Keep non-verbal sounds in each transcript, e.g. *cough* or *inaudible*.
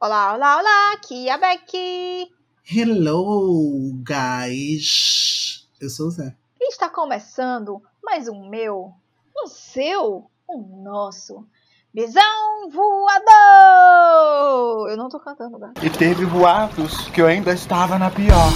Olá, olá, olá, aqui é a Becky. Hello, guys. Eu sou o Zé. E está começando mais um meu, um seu, um nosso. Bisão voador! Eu não tô cantando, gato. E teve boatos que eu ainda estava na pior.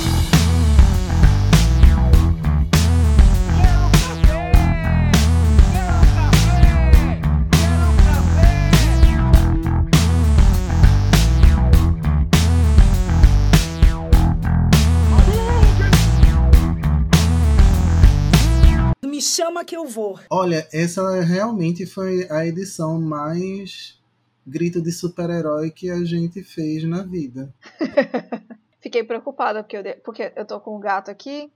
Que eu vou. Olha, essa realmente foi a edição mais grito de super-herói que a gente fez na vida. *laughs* Fiquei preocupada porque eu, de- porque eu tô com o gato aqui,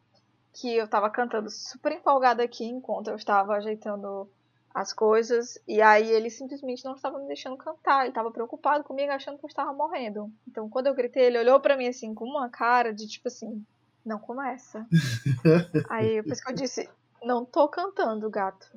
que eu tava cantando super empolgada aqui enquanto eu estava ajeitando as coisas, e aí ele simplesmente não estava me deixando cantar, ele estava preocupado comigo, achando que eu estava morrendo. Então quando eu gritei, ele olhou pra mim assim, com uma cara de tipo assim, não começa. *laughs* aí por isso que eu disse, não tô cantando, gato.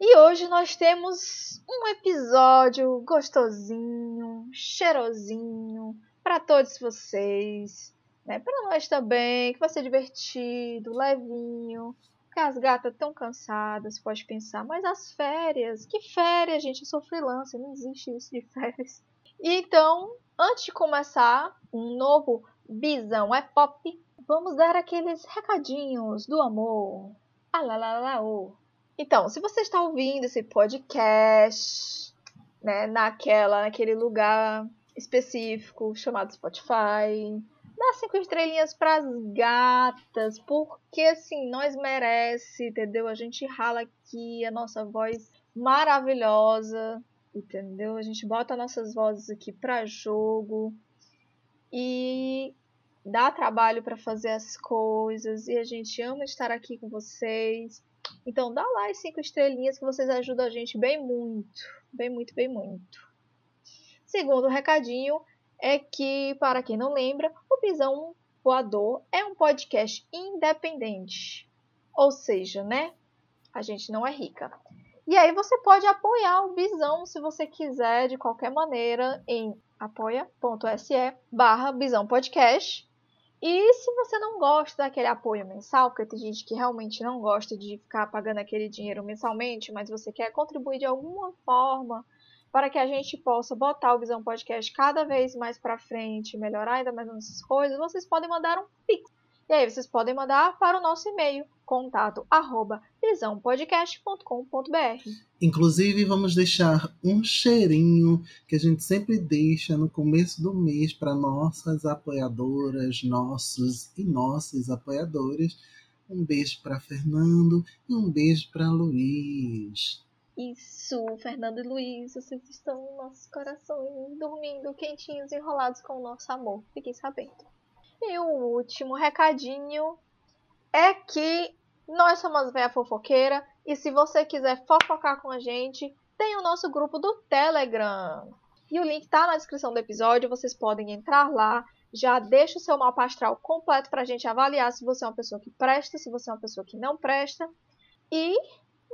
E hoje nós temos um episódio gostosinho, cheirosinho, para todos vocês, né? Para nós também, que vai ser divertido, levinho. Porque as gatas estão cansadas, pode pensar, mas as férias, que férias, gente? Eu sou freelancer, não existe isso de *laughs* férias. E então, antes de começar um novo Bisão é Pop, vamos dar aqueles recadinhos do amor. Ah lá lá lá ô. Então, se você está ouvindo esse podcast, né, naquela, naquele lugar específico chamado Spotify, dá cinco estrelinhas pras gatas, porque assim, nós merece, entendeu? A gente rala aqui a nossa voz maravilhosa, entendeu? A gente bota nossas vozes aqui pra jogo e dá trabalho para fazer as coisas e a gente ama estar aqui com vocês. Então dá lá as cinco estrelinhas que vocês ajudam a gente bem muito, bem muito, bem muito. Segundo recadinho é que, para quem não lembra, o Pisão Voador é um podcast independente. Ou seja, né? A gente não é rica. E aí você pode apoiar o Bisão se você quiser, de qualquer maneira, em apoia.se barra Bisão Podcast. E se você não gosta daquele apoio mensal, porque tem gente que realmente não gosta de ficar pagando aquele dinheiro mensalmente, mas você quer contribuir de alguma forma para que a gente possa botar o Visão Podcast cada vez mais para frente, melhorar ainda mais nossas coisas, vocês podem mandar um pix. E aí vocês podem mandar para o nosso e-mail, contato arroba visãopodcast.com.br. Inclusive, vamos deixar um cheirinho que a gente sempre deixa no começo do mês para nossas apoiadoras, nossos e nossas apoiadores. Um beijo para Fernando e um beijo para Luiz. Isso, Fernando e Luiz, vocês estão nos nossos corações, dormindo quentinhos, enrolados com o nosso amor. Fiquem sabendo. E o último recadinho é que nós somos Véia Fofoqueira e se você quiser fofocar com a gente, tem o nosso grupo do Telegram. E o link tá na descrição do episódio, vocês podem entrar lá, já deixa o seu mapa astral completo pra gente avaliar se você é uma pessoa que presta, se você é uma pessoa que não presta. E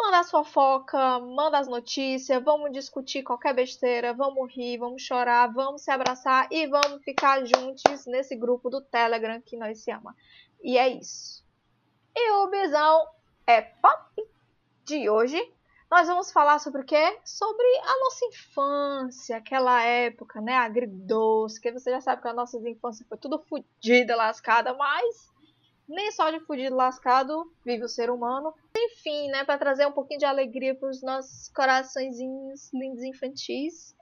manda as fofoca, manda as notícias, vamos discutir qualquer besteira, vamos rir, vamos chorar, vamos se abraçar e vamos ficar juntos nesse grupo do Telegram que nós se ama. E é isso. E o bisão é pop de hoje. Nós vamos falar sobre o quê? Sobre a nossa infância, aquela época, né, agridoce, que você já sabe que a nossa infância foi tudo fodida, lascada, mas nem só de fudido lascado vive o ser humano. Enfim, né, para trazer um pouquinho de alegria para os nossos coraçõezinhos lindos infantis,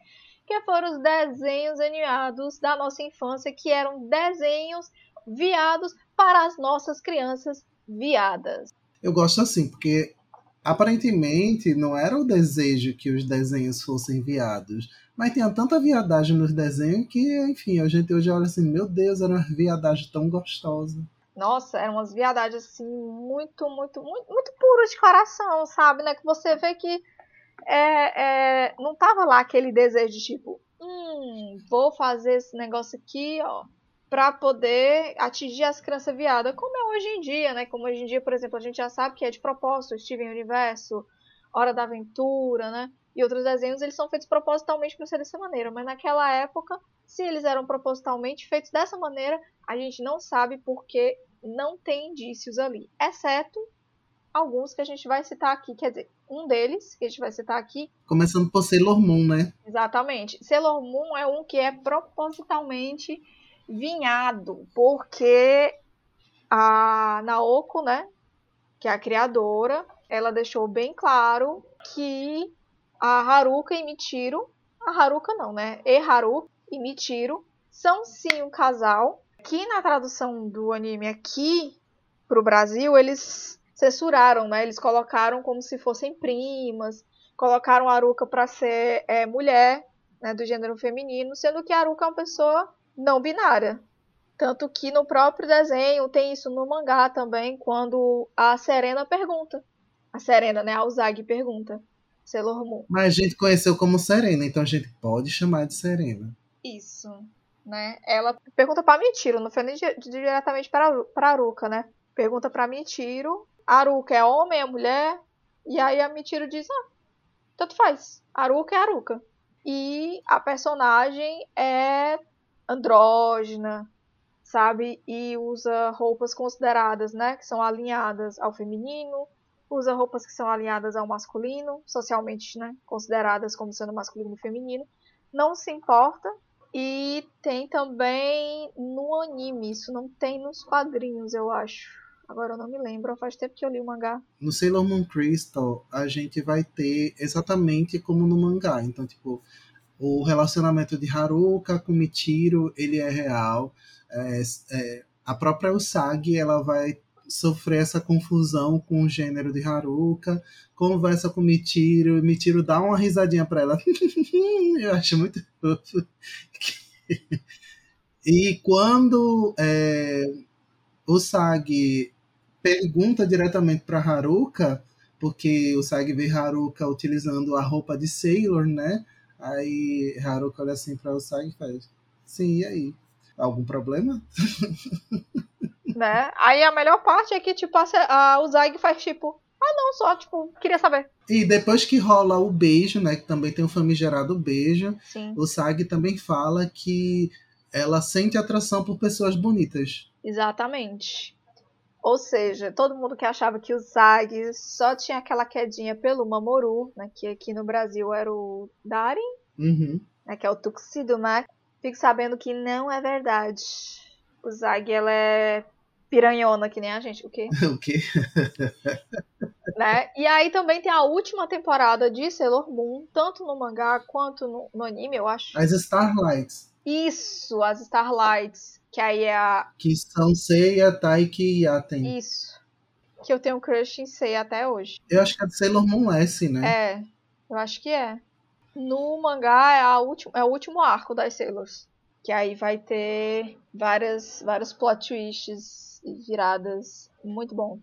que foram os desenhos animados da nossa infância, que eram desenhos viados para as nossas crianças viadas. Eu gosto assim, porque aparentemente não era o desejo que os desenhos fossem viados, mas tinha tanta viadagem nos desenhos que, enfim, a gente hoje olha assim, meu Deus, era uma viadagem tão gostosa. Nossa, eram umas viadagens assim, muito, muito, muito, muito puras de coração, sabe? Né? Que você vê que é, é, não tava lá aquele desejo de tipo, hum, vou fazer esse negócio aqui, ó, pra poder atingir as crianças viadas, como é hoje em dia, né? Como hoje em dia, por exemplo, a gente já sabe que é de propósito, Steven Universo, Hora da Aventura, né? E outros desenhos, eles são feitos propositalmente para ser dessa maneira, mas naquela época Se eles eram propositalmente feitos dessa maneira, a gente não sabe porque não tem indícios ali, exceto alguns que a gente vai citar aqui, quer dizer, um deles que a gente vai citar aqui. Começando por Sailor Moon, né? Exatamente. Sailor Moon é um que é propositalmente vinhado, porque a Naoko, né, que é a criadora, ela deixou bem claro que a Haruka e Michiro, a Haruka não, né, e Haru e Michiro são sim um casal, que na tradução do anime aqui pro Brasil, eles censuraram, né? Eles colocaram como se fossem primas, colocaram a Aruka para ser é, mulher, né, do gênero feminino, sendo que a Aruka é uma pessoa não binária. Tanto que no próprio desenho tem isso no mangá também, quando a Serena pergunta. A Serena, né? A Uzagi pergunta. Sailor Moon. Mas a gente conheceu como Serena, então a gente pode chamar de Serena. Isso. Né? Ela pergunta pra Mitiro, não foi nem diretamente pra Aruka, né? Pergunta pra Mitiro Aruka é homem, é mulher. E aí a Michiro diz, ah, tanto faz. Aruka é Aruka. E a personagem é andrógena, sabe? E usa roupas consideradas, né? Que são alinhadas ao feminino. Usa roupas que são alinhadas ao masculino, socialmente, né? Consideradas como sendo masculino e feminino. Não se importa. E tem também no anime, isso não tem nos quadrinhos, eu acho Agora eu não me lembro, faz tempo que eu li o mangá. No Sailor Moon Crystal, a gente vai ter exatamente como no mangá. Então, tipo, o relacionamento de Haruka com Michiro, ele é real. É, é, a própria Usagi, ela vai sofrer essa confusão com o gênero de Haruka, conversa com Michiro, Michiro dá uma risadinha para ela. *laughs* eu acho muito. E quando é, o Sag pergunta diretamente para Haruka, porque o Sag vê Haruka utilizando a roupa de Sailor, né? Aí Haruka olha assim para o Sag e faz: Sim, e aí? Algum problema? *laughs* Né? Aí a melhor parte é que, tipo, a, a, o Zag faz tipo. Ah, não, só, tipo, queria saber. E depois que rola o beijo, né? Que também tem o famigerado beijo, Sim. o Sag também fala que ela sente atração por pessoas bonitas. Exatamente. Ou seja, todo mundo que achava que o Zag só tinha aquela quedinha pelo Mamoru, né, que aqui no Brasil era o Darin, uhum. né, que é o Tuxedo né, fique sabendo que não é verdade. O Zag, ela é piranhona, que nem a gente. O quê? *laughs* o quê? *laughs* né? E aí também tem a última temporada de Sailor Moon, tanto no mangá quanto no, no anime, eu acho. As Starlights. Isso, as Starlights que aí é a. Que são Seiya, Taiki e Yaten. Isso. Que eu tenho um crush em Seiya até hoje. Eu acho que é de Sailor Moon S, né? É, eu acho que é. No mangá é, a último, é o último arco das Sailors. Que aí vai ter várias, vários plot twists viradas. Muito bom.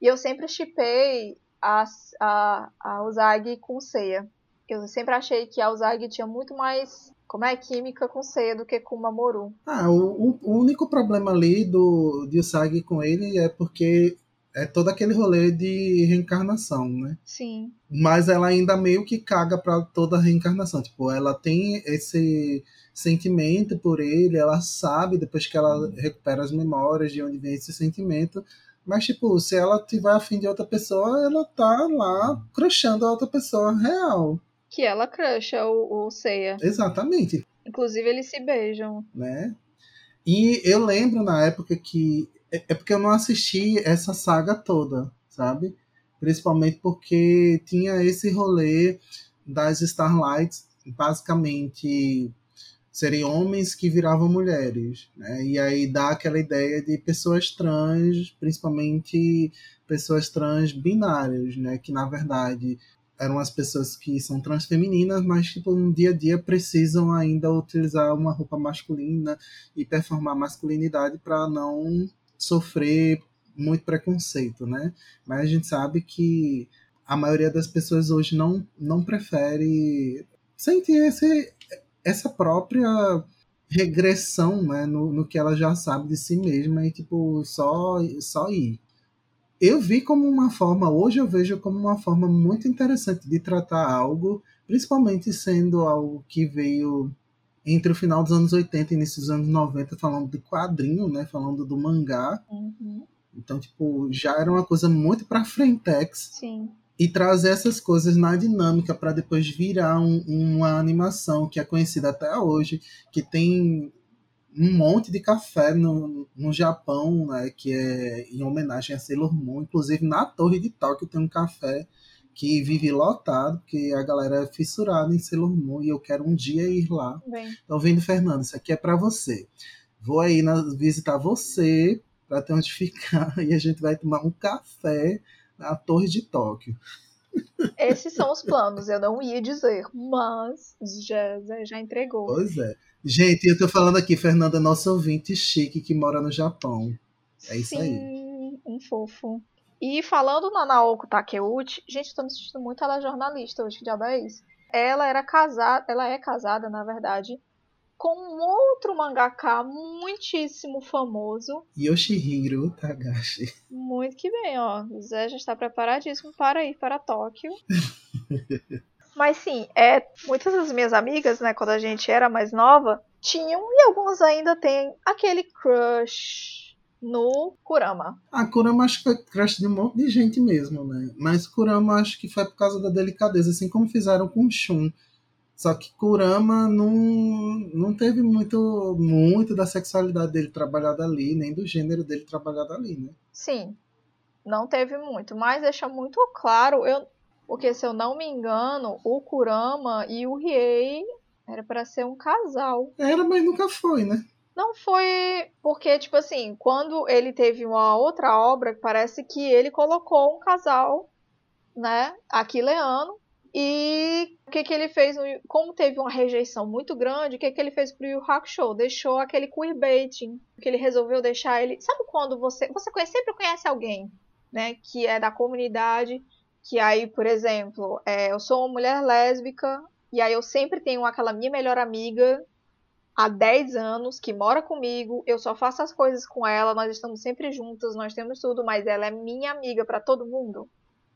E eu sempre chipei a, a, a Uzagi com Seiya. Eu sempre achei que a Uzagi tinha muito mais como é química com Seiya do que com Mamoru. Ah, o, o único problema ali do de Usagi com ele é porque é todo aquele rolê de reencarnação, né? Sim. Mas ela ainda meio que caga para toda a reencarnação. Tipo, ela tem esse sentimento por ele, ela sabe depois que ela recupera as memórias de onde vem esse sentimento. Mas, tipo, se ela tiver afim de outra pessoa, ela tá lá crushando a outra pessoa real que ela crusha o, o Seiya. Exatamente. Inclusive, eles se beijam. Né? E eu lembro na época que. É, é porque eu não assisti essa saga toda, sabe? Principalmente porque tinha esse rolê das Starlights, basicamente serem homens que viravam mulheres, né? E aí dá aquela ideia de pessoas trans, principalmente pessoas trans binárias, né? Que na verdade eram as pessoas que são transfemininas, mas tipo no dia a dia precisam ainda utilizar uma roupa masculina e performar masculinidade para não sofrer muito preconceito, né? Mas a gente sabe que a maioria das pessoas hoje não não prefere sentir esse, essa própria regressão, né, no, no que ela já sabe de si mesma e tipo só só ir eu vi como uma forma, hoje eu vejo como uma forma muito interessante de tratar algo, principalmente sendo algo que veio entre o final dos anos 80 e início dos anos 90 falando de quadrinho, né? Falando do mangá. Uhum. Então, tipo, já era uma coisa muito pra frentex. Sim. E trazer essas coisas na dinâmica para depois virar um- uma animação que é conhecida até hoje, que tem um monte de café no, no Japão, né, que é em homenagem a Sailor Moon. Inclusive, na Torre de Tóquio tem um café que vive lotado, porque a galera é fissurada em Sailor Moon e eu quero um dia ir lá. Bem, Então, vindo, Fernando, isso aqui é para você. Vou aí na- visitar você para ter onde ficar *laughs* e a gente vai tomar um café na Torre de Tóquio. esses são os planos. Eu não ia dizer, mas já, já- entregou. Pois é. Gente, eu tô falando aqui, Fernanda, nosso ouvinte chique que mora no Japão. É isso Sim, aí. um fofo. E falando na Naoko Takeuchi, gente, eu tô me sentindo muito ela é jornalista hoje, que diabo é isso? Ela era casada, ela é casada, na verdade, com um outro mangaka muitíssimo famoso. Yoshihiro Tagashi. Muito que bem, ó. O Zé já está preparadíssimo para ir para Tóquio. *laughs* Mas sim, é, muitas das minhas amigas, né, quando a gente era mais nova, tinham e algumas ainda têm aquele crush no Kurama. A Kurama acho que foi crush de um monte de gente mesmo, né? Mas Kurama acho que foi por causa da delicadeza, assim como fizeram com Shun. Só que Kurama não, não teve muito, muito da sexualidade dele trabalhada ali, nem do gênero dele trabalhado ali, né? Sim, não teve muito, mas deixa muito claro, eu, porque se eu não me engano, o Kurama e o Riei era para ser um casal. Era, mas nunca foi, né? Não foi porque, tipo assim, quando ele teve uma outra obra, parece que ele colocou um casal, né, aquileano, e o que que ele fez, como teve uma rejeição muito grande, o que que ele fez pro Yu Hakusho? Deixou aquele queerbaiting, que ele resolveu deixar ele... Sabe quando você... Você conhece- sempre conhece alguém, né, que é da comunidade, que aí, por exemplo, é, eu sou uma mulher lésbica, e aí eu sempre tenho aquela minha melhor amiga há 10 anos, que mora comigo, eu só faço as coisas com ela, nós estamos sempre juntas, nós temos tudo, mas ela é minha amiga pra todo mundo.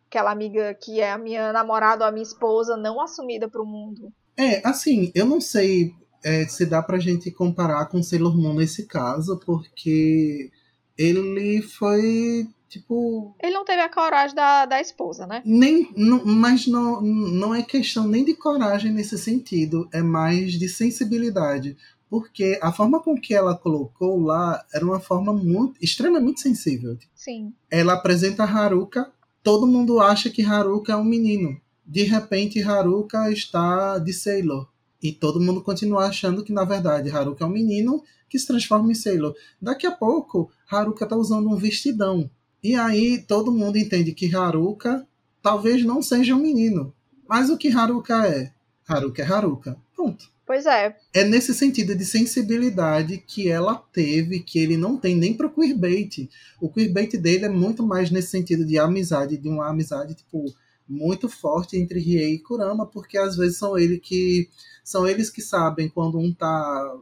Aquela amiga que é a minha namorada ou a minha esposa, não assumida pro mundo. É, assim, eu não sei é, se dá pra gente comparar com Sailor Moon nesse caso, porque ele foi, tipo, Ele não teve a coragem da, da esposa, né? Nem, não, mas não, não é questão nem de coragem nesse sentido, é mais de sensibilidade. Porque a forma com que ela colocou lá era uma forma muito, extremamente sensível. Sim. Ela apresenta a Haruka, todo mundo acha que Haruka é um menino. De repente, Haruka está de Sailor. E todo mundo continua achando que, na verdade, Haruka é um menino que se transforma em Sailor. Daqui a pouco, Haruka está usando um vestidão. E aí todo mundo entende que Haruka talvez não seja um menino. Mas o que Haruka é? Haruka é Haruka. Ponto. Pois é. É nesse sentido de sensibilidade que ela teve, que ele não tem nem pro queerbait. O queerbait dele é muito mais nesse sentido de amizade, de uma amizade, tipo, muito forte entre Riei e Kurama, porque às vezes são ele que são eles que sabem quando um tá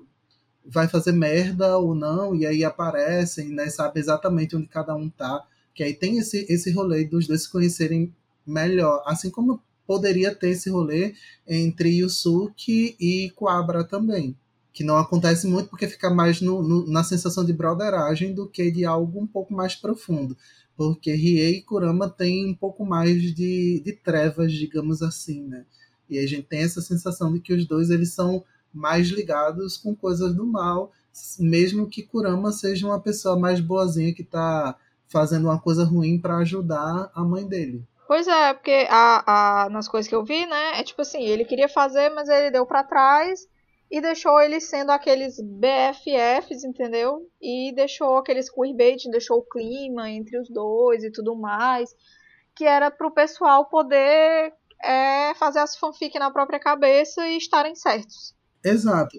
vai fazer merda ou não, e aí aparecem, né, sabe exatamente onde cada um tá, que aí tem esse esse rolê dos dois se conhecerem melhor, assim como poderia ter esse rolê entre Yusuke e Quabra também. Que não acontece muito porque fica mais no, no, na sensação de broderagem do que de algo um pouco mais profundo. Porque Riei e Kurama têm um pouco mais de, de trevas, digamos assim, né? E a gente tem essa sensação de que os dois eles são mais ligados com coisas do mal, mesmo que Kurama seja uma pessoa mais boazinha que está fazendo uma coisa ruim para ajudar a mãe dele. Pois é, porque a, a, nas coisas que eu vi, né, é tipo assim, ele queria fazer, mas ele deu pra trás e deixou eles sendo aqueles BFFs, entendeu? E deixou aqueles queerbait, deixou o clima entre os dois e tudo mais, que era pro pessoal poder é, fazer as fanfic na própria cabeça e estarem certos. Exato.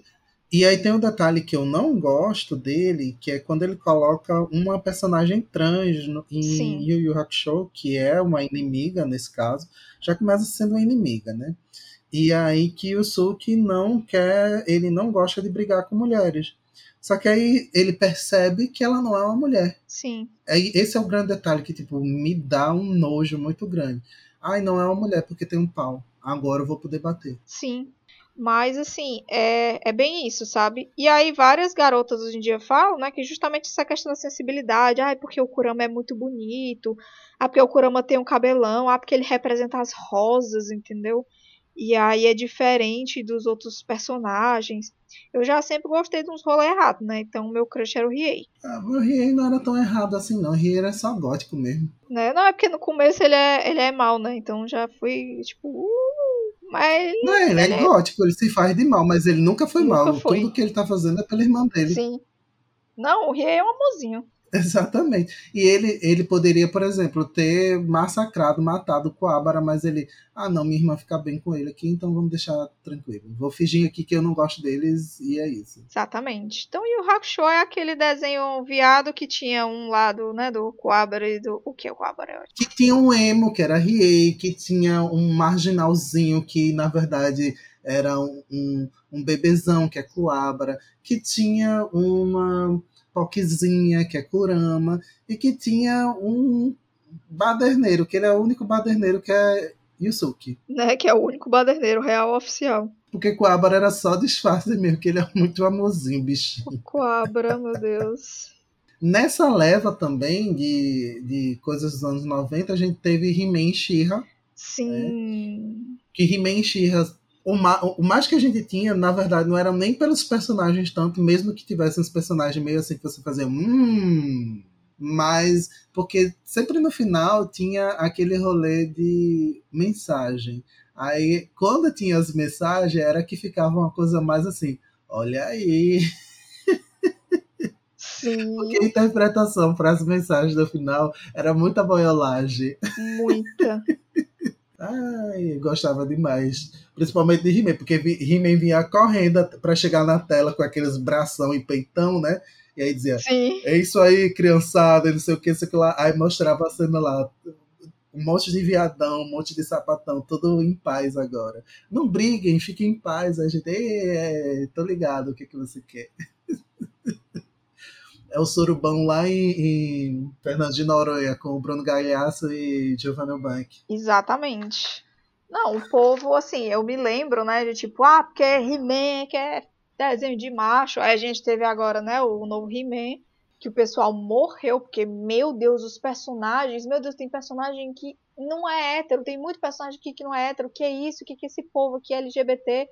E aí tem um detalhe que eu não gosto dele, que é quando ele coloca uma personagem trans no, em Sim. Yu Yu Hakusho, que é uma inimiga nesse caso, já começa sendo uma inimiga, né? E aí que o Suki não quer, ele não gosta de brigar com mulheres. Só que aí ele percebe que ela não é uma mulher. Sim. Aí esse é o grande detalhe que tipo me dá um nojo muito grande. Ai, não é uma mulher porque tem um pau. Agora eu vou poder bater. Sim. Mas, assim, é, é bem isso, sabe? E aí, várias garotas hoje em dia falam, né, que justamente essa questão da sensibilidade. Ah, é porque o Kurama é muito bonito. Ah, porque o Kurama tem um cabelão. Ah, porque ele representa as rosas, entendeu? E aí é diferente dos outros personagens. Eu já sempre gostei de uns rolês errados, né? Então meu crush era o Riei. Ah, o Riei não era tão errado assim, não. O Riei era só gótico mesmo. Né? Não, é porque no começo ele é, ele é mal, né? Então já fui, tipo, uh, mas. Não, ele, é é gótico, ele se faz de mal, mas ele nunca foi nunca mal. Foi. Tudo que ele tá fazendo é pela irmã dele. Sim. Não, o Riei é um amorzinho. *laughs* Exatamente. E ele, ele poderia, por exemplo, ter massacrado, matado o Coabara, mas ele, ah, não, minha irmã fica bem com ele aqui, então vamos deixar tranquilo. Vou fingir aqui que eu não gosto deles e é isso. Exatamente. Então, e o Hakusho é aquele desenho viado que tinha um lado, né, do Coabara e do. O que é o Coabara? Que tinha um emo, que era Riei, que tinha um marginalzinho que, na verdade, era um, um, um bebezão, que é Coabra, que tinha uma Poquezinha, que é Kurama, e que tinha um baderneiro, que ele é o único baderneiro que é Yusuke. Né, que é o único baderneiro real oficial. Porque Coabra era só disfarce mesmo, que ele é muito amorzinho, bichinho. Coabra, *laughs* meu Deus. Nessa leva também de, de coisas dos anos 90, a gente teve He-Man She-Ra. Sim. Né? Que He-Man She-Ra o, o mais que a gente tinha, na verdade, não eram nem pelos personagens tanto, mesmo que tivessem os personagens meio assim que você fazia hum, mas porque sempre no final tinha aquele rolê de mensagem. Aí, quando tinha as mensagens, era que ficava uma coisa mais assim, olha aí. Sim. Porque a interpretação para as mensagens do final era muita boiolagem. Muita. Ai, gostava demais. Principalmente de He-Man, porque He-Man vinha correndo para chegar na tela com aqueles bração e peitão, né? E aí dizia, Sim. é isso aí, criançada, não sei o que, sei o que lá. Aí mostrava a cena lá, um monte de viadão, um monte de sapatão, tudo em paz agora. Não briguem, fiquem em paz. A gente, é, tô ligado o que, que você quer. É o surubão lá em, em de Noronha, com o Bruno Galhaço e Giovanna Bank. Exatamente. Não, o povo, assim, eu me lembro, né, de tipo, ah, porque é He-Man, que é desenho de macho. Aí a gente teve agora, né, o novo He-Man, que o pessoal morreu, porque, meu Deus, os personagens, meu Deus, tem personagem que não é hétero, tem muito personagem aqui que não é hétero, que é isso, que que é esse povo aqui é LGBT.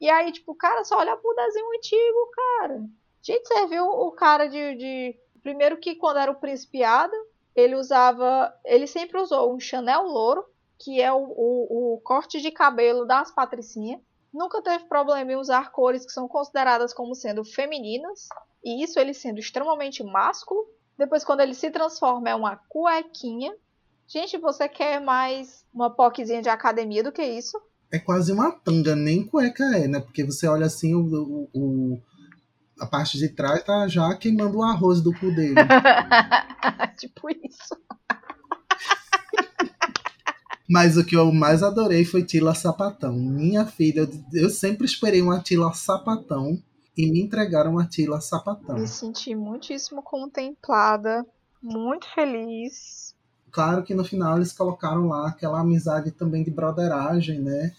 E aí, tipo, cara, só olha pro desenho antigo, cara. Gente, você viu o cara de, de. Primeiro que quando era o príncipe Adam, ele usava. Ele sempre usou um Chanel louro, que é o, o, o corte de cabelo das patricinhas. Nunca teve problema em usar cores que são consideradas como sendo femininas. E isso ele sendo extremamente másculo. Depois, quando ele se transforma, é uma cuequinha. Gente, você quer mais uma poquezinha de academia do que isso? É quase uma tanga, nem cueca é, né? Porque você olha assim, o, o, a parte de trás tá já queimando o arroz do cu dele. *laughs* tipo isso. Mas o que eu mais adorei foi Tila Sapatão. Minha filha, eu sempre esperei uma Tila Sapatão e me entregaram uma Tila Sapatão. Me senti muitíssimo contemplada, muito feliz. Claro que no final eles colocaram lá aquela amizade também de broderagem, né?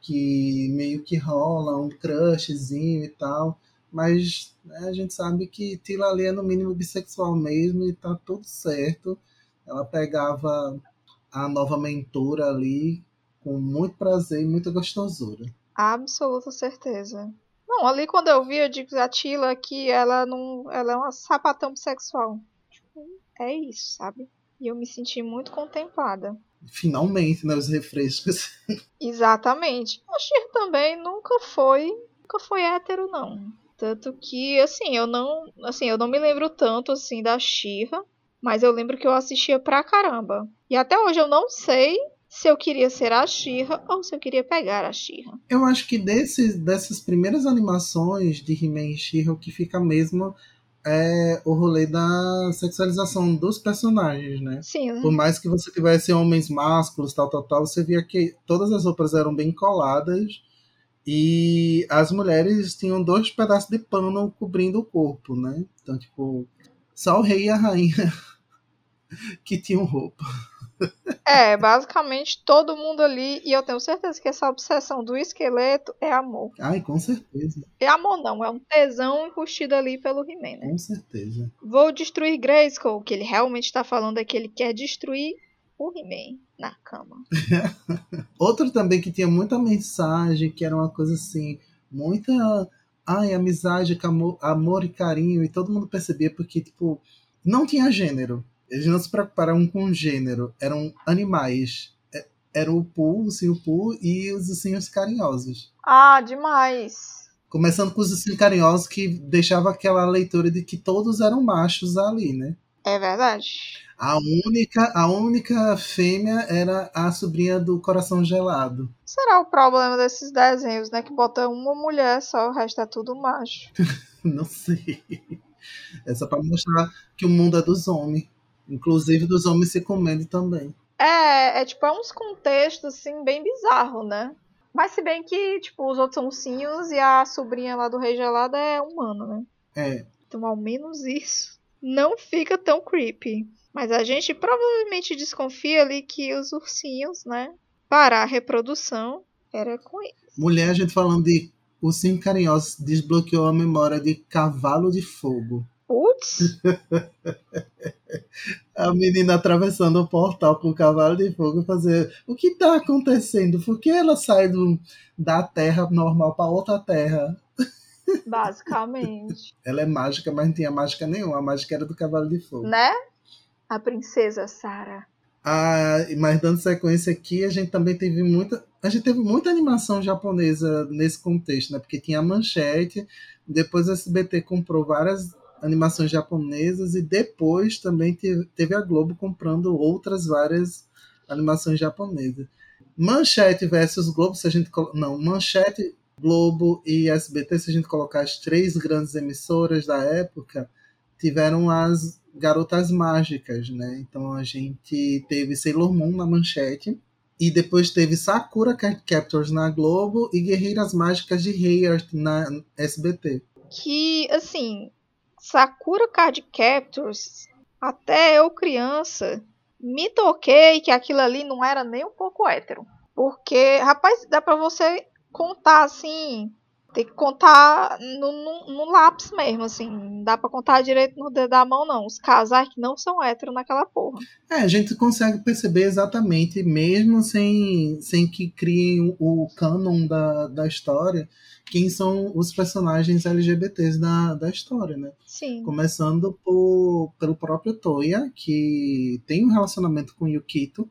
Que meio que rola um crushzinho e tal. Mas né, a gente sabe que Tila ali é no mínimo bissexual mesmo e tá tudo certo. Ela pegava a nova mentora ali com muito prazer e muita gostosura. Absoluta certeza. Não, ali quando eu vi, eu digo a Tila que ela não. Ela é uma sapatão bissexual. Tipo, é isso, sabe? E eu me senti muito contemplada. Finalmente, né? Os refrescos. Exatamente. A Shir também nunca foi. Nunca foi hétero, não. Tanto que, assim, eu não. Assim, eu não me lembro tanto assim da Xirra. Mas eu lembro que eu assistia pra caramba. E até hoje eu não sei se eu queria ser a Xirra ou se eu queria pegar a Xirra. Eu acho que desses, dessas primeiras animações de He-Man e She-Ra, o que fica mesmo é o rolê da sexualização dos personagens, né? Sim. Né? Por mais que você tivesse homens másculos, tal, tal, tal, você via que todas as roupas eram bem coladas e as mulheres tinham dois pedaços de pano cobrindo o corpo, né? Então, tipo, só o rei e a rainha *laughs* que tinham roupa. É, basicamente todo mundo ali, e eu tenho certeza que essa obsessão do esqueleto é amor. Ai, com certeza. É amor não, é um tesão enrustido ali pelo He-Man, né? Com certeza. Vou destruir Grayskull. O que ele realmente tá falando é que ele quer destruir o He-Man na cama. *laughs* Outro também que tinha muita mensagem, que era uma coisa assim, muita. Ai, amizade, amor, amor e carinho, e todo mundo percebia porque, tipo, não tinha gênero. Eles não se preocuparam com gênero, eram animais. É- Era o Pooh, o ursinho Pooh e os ursinhos carinhosos. Ah, demais. Começando com os ursinhos carinhosos, que deixava aquela leitura de que todos eram machos ali, né? É verdade. A única, a única fêmea era a sobrinha do coração gelado. Será o problema desses desenhos, né? Que bota uma mulher só, o resto é tudo macho. *laughs* Não sei. É só pra mostrar que o mundo é dos homens. Inclusive dos homens se comendo também. É, é tipo, é uns contextos, assim, bem bizarro, né? Mas se bem que, tipo, os outros são ursinhos e a sobrinha lá do Rei Gelado é humana, né? É, Então, ao menos isso não fica tão creepy. Mas a gente provavelmente desconfia ali que os ursinhos, né? Para a reprodução, era com ele. mulher, a gente falando de ursinho carinhoso, desbloqueou a memória de cavalo de fogo. Putz, *laughs* A menina atravessando o portal com o cavalo de fogo fazer. O que tá acontecendo? Por que ela sai do, da terra normal pra outra terra? *laughs* basicamente. Ela é mágica, mas não tinha mágica nenhuma. A mágica era do cavalo de fogo. né? A princesa Sarah. Ah, mas dando sequência aqui, a gente também teve muita. A gente teve muita animação japonesa nesse contexto, né? Porque tinha a manchete, depois a SBT comprou várias animações japonesas e depois também teve, a Globo comprando outras várias animações japonesas. Manchete versus Globo, se a gente. Não, Manchete, Globo e SBT, se a gente colocar as três grandes emissoras da época, tiveram as garotas mágicas, né? Então a gente teve Sailor Moon na manchete. E depois teve Sakura Card Captors na Globo e Guerreiras Mágicas de Heart na SBT. Que, assim, Sakura Card Captors, até eu criança, me toquei que aquilo ali não era nem um pouco hétero. Porque, rapaz, dá pra você contar assim. Tem que contar no, no, no lápis mesmo, assim. Não dá pra contar direito no dedo da mão, não. Os casais que não são héteros naquela porra. É, a gente consegue perceber exatamente, mesmo sem, sem que criem o, o canon da, da história, quem são os personagens LGBTs da, da história, né? Sim. Começando por, pelo próprio Toya, que tem um relacionamento com Yukito,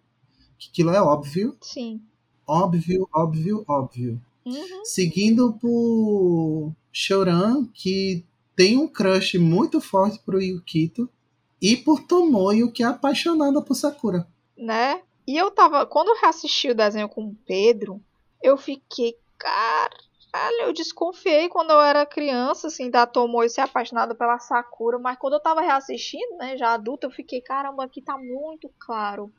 que aquilo é óbvio, Sim. óbvio, óbvio, óbvio. Uhum. Seguindo por Shoran, que tem um crush muito forte pro Yukito, e por Tomoyo, que é apaixonada por Sakura. né? E eu tava. Quando eu reassisti o desenho com o Pedro, eu fiquei. Caralho, eu desconfiei quando eu era criança, assim, da Tomoe ser apaixonada pela Sakura. Mas quando eu tava reassistindo, né, já adulta, eu fiquei, caramba, aqui tá muito claro.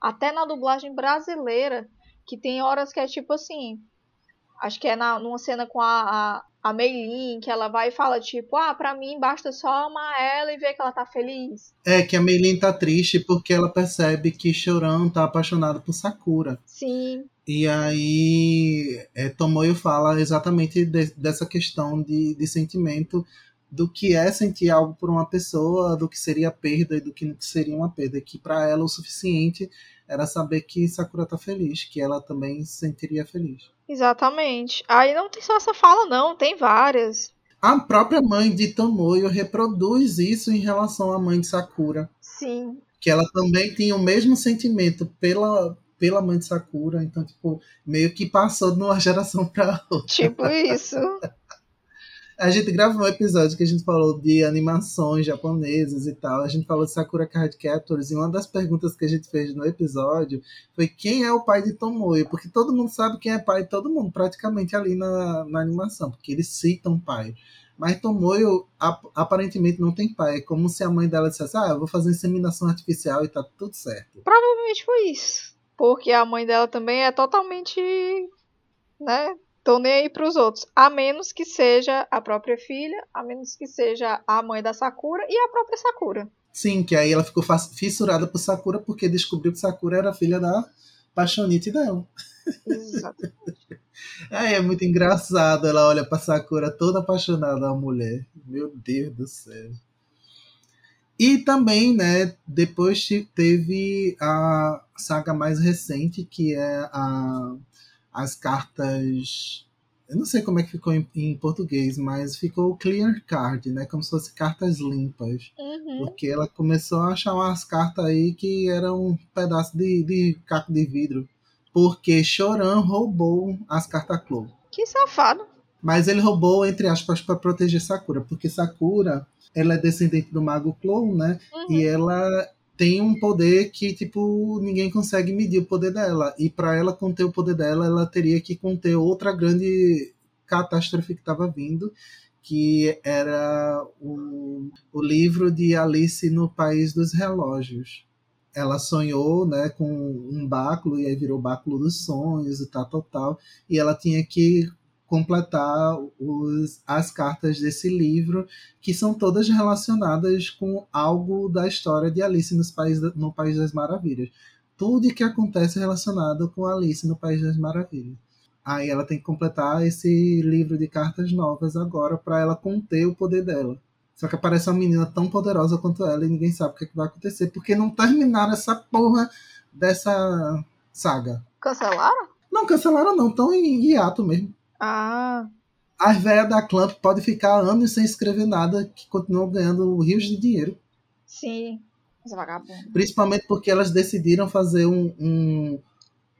Até na dublagem brasileira, que tem horas que é tipo assim. Acho que é na, numa cena com a, a, a Meilin, que ela vai e fala, tipo, ah, pra mim basta só amar ela e ver que ela tá feliz. É que a Meilin tá triste porque ela percebe que Shoran tá apaixonado por Sakura. Sim, E aí é, Tomoyo fala exatamente de- dessa questão de, de sentimento do que é sentir algo por uma pessoa, do que seria perda e do que não seria uma perda. Que para ela o suficiente era saber que Sakura tá feliz, que ela também se sentiria feliz. exatamente. Aí não tem só essa fala, não, tem várias. A própria mãe de Tomoyo reproduz isso em relação à mãe de Sakura, Sim, que ela também tinha o mesmo sentimento pela pela mãe de Sakura, então tipo meio que passou de uma *laughs* geração para outra. tipo isso. A gente gravou um episódio que a gente falou de animações japonesas e tal. A gente falou de Sakura Card Captors e uma das perguntas que a gente fez no episódio foi quem é o pai de Tomoyo, porque todo mundo sabe quem é pai de todo mundo, praticamente ali na, na animação, porque eles citam pai. Mas Tomoyo ap- aparentemente não tem pai. É como se a mãe dela dissesse: Ah, eu vou fazer inseminação artificial e tá tudo certo. Provavelmente foi isso. Porque a mãe dela também é totalmente, né, Estão nem aí pros outros. A menos que seja a própria filha, a menos que seja a mãe da Sakura e a própria Sakura. Sim, que aí ela ficou fissurada por Sakura porque descobriu que Sakura era filha da paixonite dela. Aí *laughs* é muito engraçado, ela olha pra Sakura toda apaixonada, a mulher. Meu Deus do céu. E também, né, depois te- teve a saga mais recente, que é a, as cartas. Eu não sei como é que ficou em, em português, mas ficou clear card, né? Como se fosse cartas limpas. Uhum. Porque ela começou a achar umas cartas aí que eram um pedaço de, de caco de vidro. Porque Choran roubou as cartas Clo. Que safado. Mas ele roubou, entre aspas, para proteger Sakura. Porque Sakura, ela é descendente do Mago Clow, né? Uhum. E ela tem um poder que, tipo, ninguém consegue medir o poder dela. E para ela conter o poder dela, ela teria que conter outra grande catástrofe que estava vindo, que era o, o livro de Alice no País dos Relógios. Ela sonhou, né, com um báculo e aí virou báculo dos sonhos e tal, tal, tal. E ela tinha que completar os, as cartas desse livro que são todas relacionadas com algo da história de Alice nos País, no País das Maravilhas. Tudo que acontece é relacionado com Alice no País das Maravilhas. Aí ela tem que completar esse livro de cartas novas agora para ela conter o poder dela. Só que aparece uma menina tão poderosa quanto ela e ninguém sabe o que, é que vai acontecer, porque não terminaram essa porra dessa saga. Cancelaram? Não cancelaram, não, estão em hiato mesmo. Ah, As velhas da Clamp podem ficar anos sem escrever nada, que continuam ganhando rios de dinheiro. sim. Mas é vagabundo. Principalmente porque elas decidiram fazer um, um-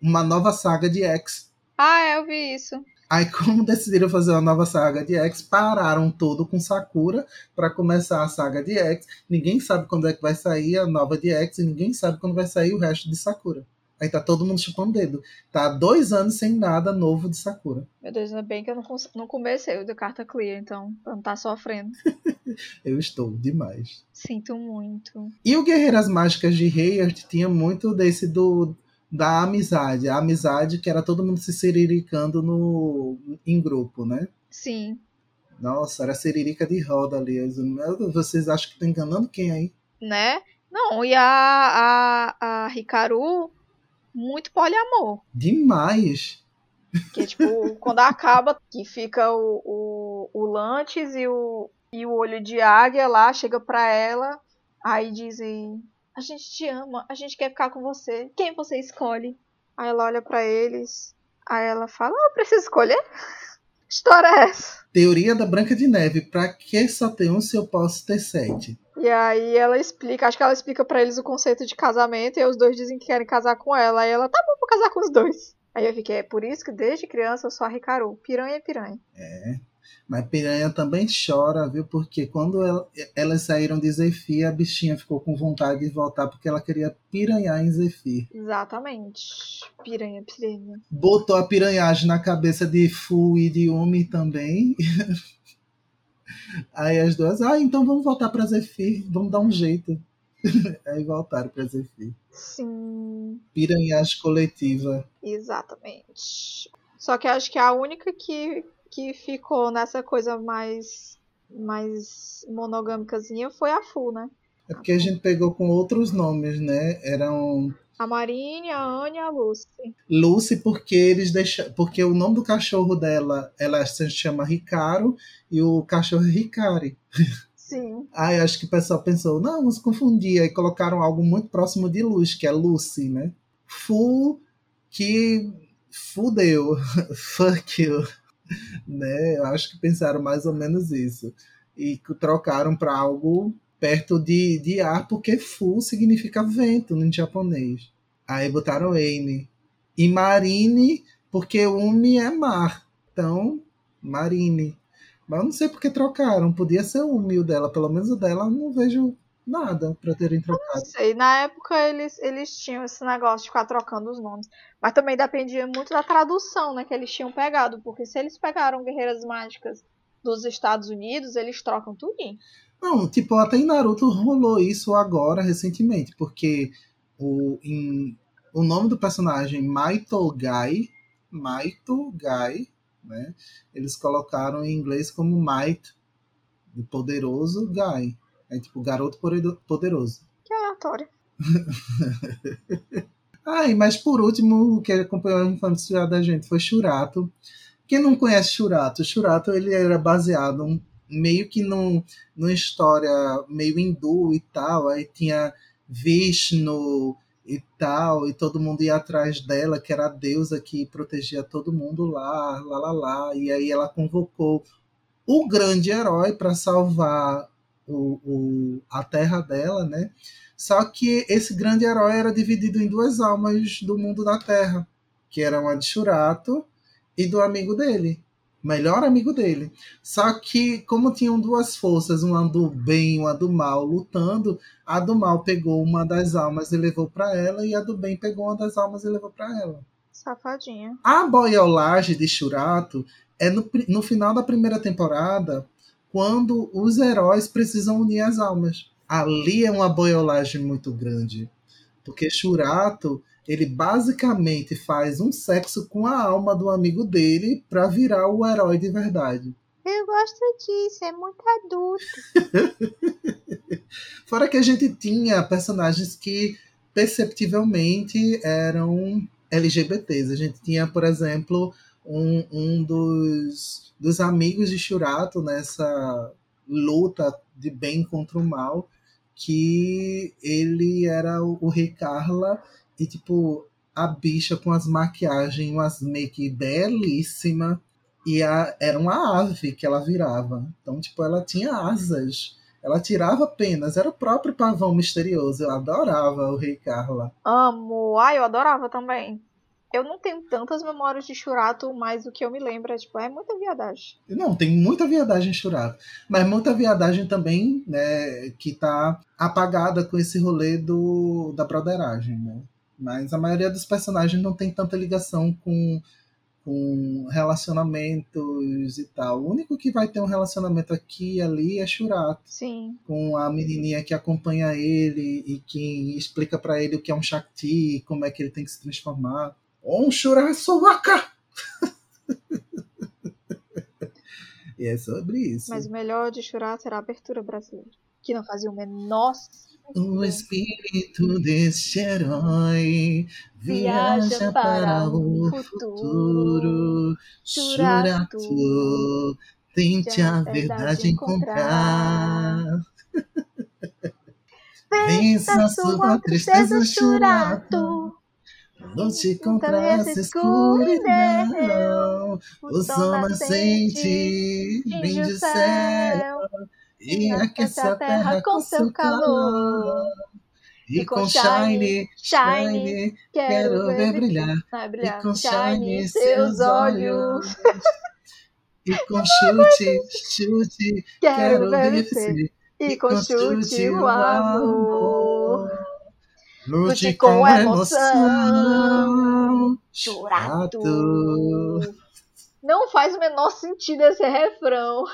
uma nova saga de X. Ah, é, eu vi isso. Aí, como decidiram fazer uma nova saga de X, pararam tudo com Sakura para começar a saga de X. Ninguém sabe quando é que vai sair a nova de X e ninguém sabe quando vai sair o resto de Sakura. Aí tá todo mundo chupando o dedo. Tá dois anos sem nada novo de Sakura. Meu Deus, ainda bem que eu não, não comecei o do carta clear, então, pra não estar sofrendo. *laughs* Eu estou demais. Sinto muito. E o Guerreiras Mágicas de Hayard tinha muito desse do da amizade. A amizade que era todo mundo se siriricando no, em grupo, né? Sim, Nossa, era siririca de roda ali. Vocês acham que tá enganando quem aí? né? Não, e a, a, a Hikaru, muito poliamor. Demais. Que, tipo, *laughs* quando acaba, que fica o, o, o Lantes e o, e o olho de águia lá, chega pra ela, aí dizem: A gente te ama, a gente quer ficar com você, quem você escolhe? Aí ela olha pra eles, aí ela fala: Ah, eu preciso escolher? Que história é essa? Teoria da Branca de Neve. Pra que só ter um se eu posso ter sete? E aí ela explica, acho que ela explica pra eles o conceito de casamento, e os dois dizem que querem casar com ela, aí ela, tá bom, vou casar com os dois. Aí eu fiquei, é por isso que desde criança eu sou a Hikaru, piranha é piranha. Mas Piranha também chora, viu? Porque quando ela- elas saíram de Zephyr, a bichinha ficou com vontade de voltar porque ela queria piranhar em Zephyr. Exatamente. Piranha, piranha. botou a piranhagem na cabeça de Fu e de Umi também. *laughs* Aí as duas, ah, então vamos voltar pra Zephyr, vamos dar um jeito. *laughs* Aí voltaram pra Zephyr. Sim, Piranhagem coletiva. exatamente. Só que acho que a única que, que ficou nessa coisa mais mais monogâmicazinha foi a Fu, né? É porque a gente pegou com outros nomes, né? Eram A Marine, a Anne e a Lucy. Lucy porque eles deixam, porque o nome do cachorro dela, ela se chama Ricaro e o cachorro é Ricari. Sim, *laughs* Aí acho que o pessoal pensou, não, vamos confundir. Aí colocaram algo muito próximo de Luz, que é Lucy, né? Fu, que fudeu. *laughs* Fuck you. Né? Eu acho que pensaram mais ou menos isso. E trocaram para algo perto de, de ar, porque Fu significa vento em japonês. Aí botaram Amy. E Marine, porque Umi é mar. Então, Marine. Mas eu não sei porque trocaram. Podia ser o mil dela. Pelo menos o dela eu não vejo nada pra terem não trocado. sei. Na época eles, eles tinham esse negócio de ficar trocando os nomes. Mas também dependia muito da tradução, né? Que eles tinham pegado. Porque se eles pegaram Guerreiras Mágicas dos Estados Unidos, eles trocam tudinho. Não, tipo, até em Naruto rolou isso agora, recentemente. Porque o, em, o nome do personagem Maito Gai, Maito Gai, né? Eles colocaram em inglês como Might, de poderoso, Guy. É tipo garoto poderoso. Que aleatório. *laughs* Ai, mas por último, o que acompanhou a infância da gente foi Churato. Quem não conhece Churato? Churato ele era baseado meio que num, numa história meio hindu e tal. Aí tinha Vishnu e tal, e todo mundo ia atrás dela, que era a deusa que protegia todo mundo lá, lá, lá, lá. E aí ela convocou o grande herói para salvar o, o, a terra dela, né? Só que esse grande herói era dividido em duas almas do mundo da Terra, que eram a de Shurato e do amigo dele, melhor amigo dele. Só que, como tinham duas forças, uma do bem e uma do mal, lutando, a do mal pegou uma das almas e levou para ela, e a do bem pegou uma das almas e levou para ela. Safadinha. A boiolagem de Shurato é no, no final da primeira temporada, quando os heróis precisam unir as almas ali é uma boiolagem muito grande. Porque Churato, ele basicamente faz um sexo com a alma do amigo dele para virar o herói de verdade. Eu gosto disso, é muito adulto. *laughs* Fora que a gente tinha personagens que perceptivelmente eram LGBTs. A gente tinha, por exemplo, um, um dos, dos amigos de Churato nessa luta de bem contra o mal, que ele era o, o Rei Carla e, tipo, a bicha com as maquiagens, umas make belíssima e a, era uma ave que ela virava. Então, tipo, ela tinha asas. Ela tirava penas, era o próprio pavão misterioso. Eu adorava o Rei Carla. Amo. Ai, eu adorava também eu não tenho tantas memórias de Churato, mas o que eu me lembro é, tipo, é muita viadagem. Não, tem muita viadagem em Churato. Mas muita viadagem também, né, que tá apagada com esse rolê do, da broderagem, né? Mas a maioria dos personagens não tem tanta ligação com, com relacionamentos e tal. O único que vai ter um relacionamento aqui e ali é Churato. Sim. Com a menininha que acompanha ele e que explica para ele o que é um Shakti, como é que ele tem que se transformar. Onshurasowaka! *laughs* e é sobre isso. Mas o melhor de chorar será a abertura brasileira. Que não fazia o menor o espírito deste herói viaja para o futuro. Churato, tente a verdade encontrar. Vença sua tristeza, Churato. Lute contra essa escuridão, o sol nascente brinde o céu e aquece a terra com seu calor. E com shine, shine, quero ver brilhar. E com shine seus olhos. E com chute, chute, quero ver vencer. E com chute o amor. Lute com emoção. Churato. Não faz o menor sentido esse refrão.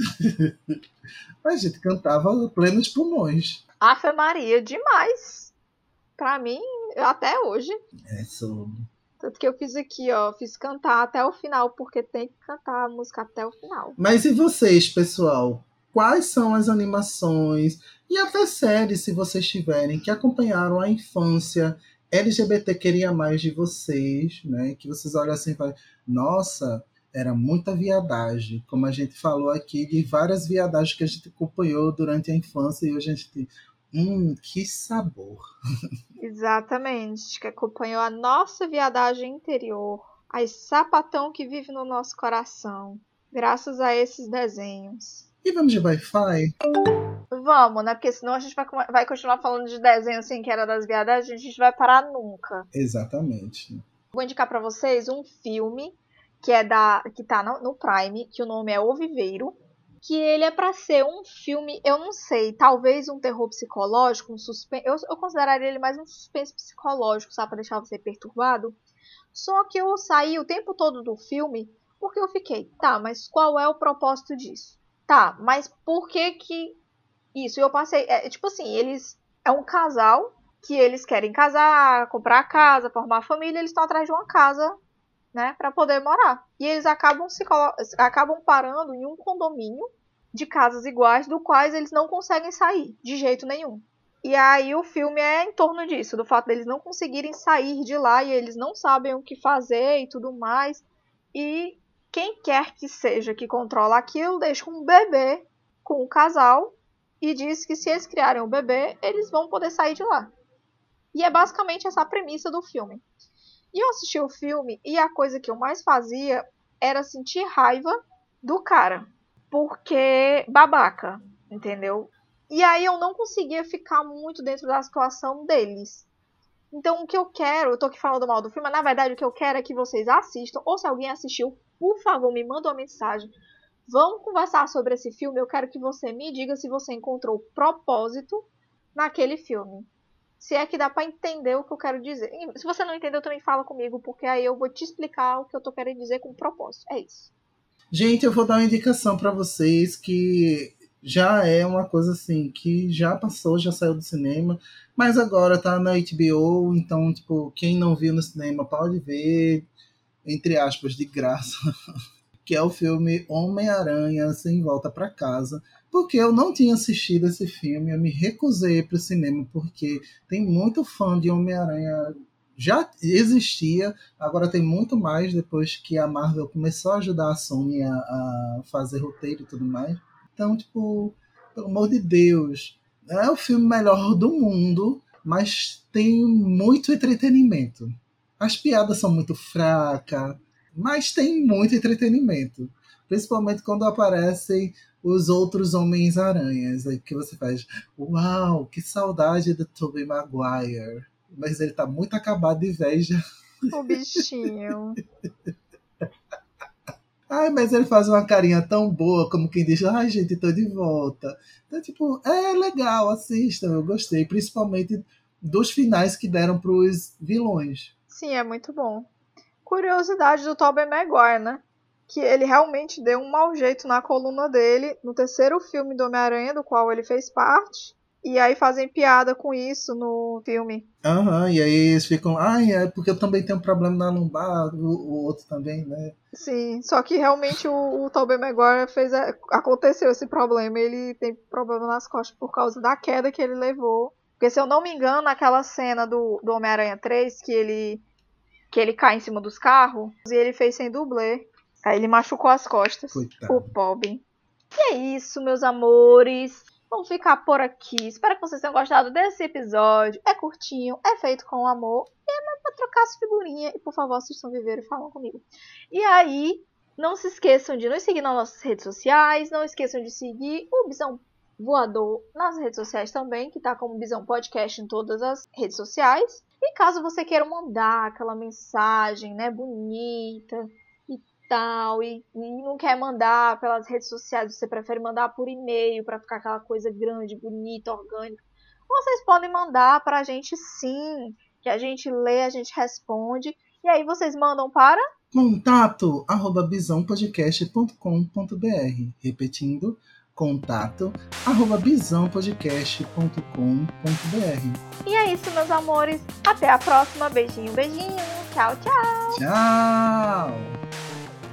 *laughs* A gente cantava plenos pulmões. Afe Maria, demais. Pra mim, até hoje. É sobre. Tanto que eu fiz aqui, ó, fiz cantar até o final, porque tem que cantar a música até o final. Mas e vocês, pessoal? Quais são as animações e até séries, se vocês tiverem, que acompanharam a infância LGBT queria mais de vocês, né? Que vocês olham assim e falam, nossa, era muita viadagem. Como a gente falou aqui, de várias viadagens que a gente acompanhou durante a infância e hoje a gente Hum, que sabor. Exatamente, que acompanhou a nossa viadagem interior, a sapatão que vive no nosso coração, graças a esses desenhos. E vamos de Wi-Fi? Vamos, né? Porque senão a gente vai, vai continuar falando de desenho assim que era das viadagens, a gente vai parar nunca. Exatamente. Vou indicar para vocês um filme que é da que tá no, no, Prime, que o nome é O Viveiro, que ele é para ser um filme, eu não sei, talvez um terror psicológico, um suspense, eu, eu consideraria ele mais um suspense psicológico, sabe, para deixar você perturbado. Só que eu saí o tempo todo do filme porque eu fiquei, tá, mas qual é o propósito disso? Tá, mas por que que isso? Eu passei, é, tipo assim, eles é um casal que eles querem casar, comprar casa, formar família, eles estão atrás de uma casa né, para poder morar. E eles acabam se acabam parando em um condomínio de casas iguais, do quais eles não conseguem sair de jeito nenhum. E aí o filme é em torno disso, do fato deles não conseguirem sair de lá e eles não sabem o que fazer e tudo mais. E quem quer que seja que controla aquilo deixa um bebê com o casal e diz que se eles criarem o bebê, eles vão poder sair de lá. E é basicamente essa a premissa do filme. E eu assisti o filme e a coisa que eu mais fazia era sentir raiva do cara. Porque babaca, entendeu? E aí eu não conseguia ficar muito dentro da situação deles. Então o que eu quero, eu tô aqui falando mal do filme, mas na verdade o que eu quero é que vocês assistam, ou se alguém assistiu, por favor, me manda uma mensagem. Vamos conversar sobre esse filme. Eu quero que você me diga se você encontrou propósito naquele filme. Se é que dá para entender o que eu quero dizer. Se você não entendeu, também fala comigo, porque aí eu vou te explicar o que eu tô querendo dizer com propósito. É isso. Gente, eu vou dar uma indicação para vocês que já é uma coisa assim que já passou, já saiu do cinema, mas agora tá na HBO, então tipo, quem não viu no cinema pode ver entre aspas de graça, *laughs* que é o filme Homem-Aranha sem volta para casa, porque eu não tinha assistido esse filme, eu me recusei para o cinema porque tem muito fã de Homem-Aranha já existia, agora tem muito mais depois que a Marvel começou a ajudar a Sony a, a fazer roteiro e tudo mais. Então, tipo, pelo amor de Deus, é o filme melhor do mundo, mas tem muito entretenimento. As piadas são muito fracas, mas tem muito entretenimento. Principalmente quando aparecem os outros Homens-Aranhas. Aí que você faz, uau, que saudade do Tobey Maguire. Mas ele tá muito acabado de velho O bichinho. *laughs* Ai, mas ele faz uma carinha tão boa, como quem diz, ai, gente, tô de volta. Então, tipo, é legal, assistam, eu gostei. Principalmente dos finais que deram pros vilões. Sim, é muito bom. Curiosidade do Tobey Maguire, né? Que ele realmente deu um mau jeito na coluna dele no terceiro filme do Homem-Aranha, do qual ele fez parte. E aí fazem piada com isso no filme. Aham, uhum, e aí eles ficam, ai, é porque eu também tenho um problema na lombar, o, o outro também, né? Sim, só que realmente o, o Tobey Maguire fez, aconteceu esse problema, ele tem problema nas costas por causa da queda que ele levou. Porque se eu não me engano, naquela cena do, do Homem-Aranha 3, que ele, que ele cai em cima dos carros, e ele fez sem dublê. Aí ele machucou as costas. Coitado. O pobre. E é isso, meus amores. Vamos ficar por aqui. Espero que vocês tenham gostado desse episódio. É curtinho, é feito com amor. E é pra trocar as figurinhas. E por favor, assistam Viver e falam comigo. E aí, não se esqueçam de nos seguir nas nossas redes sociais. Não esqueçam de seguir o Bisão Voador nas redes sociais também, que tá como Bisão Podcast em todas as redes sociais. E caso você queira mandar aquela mensagem, né, bonita, tal, e, e, não quer mandar pelas redes sociais, você prefere mandar por e-mail para ficar aquela coisa grande, bonita, orgânica, vocês podem mandar para a gente sim, que a gente lê, a gente responde, e aí vocês mandam para contato arroba bisãopodcast.com.br repetindo contato arroba bisãopodcast.com.br E é isso, meus amores. Até a próxima. Beijinho, beijinho. Tchau, tchau. Tchau.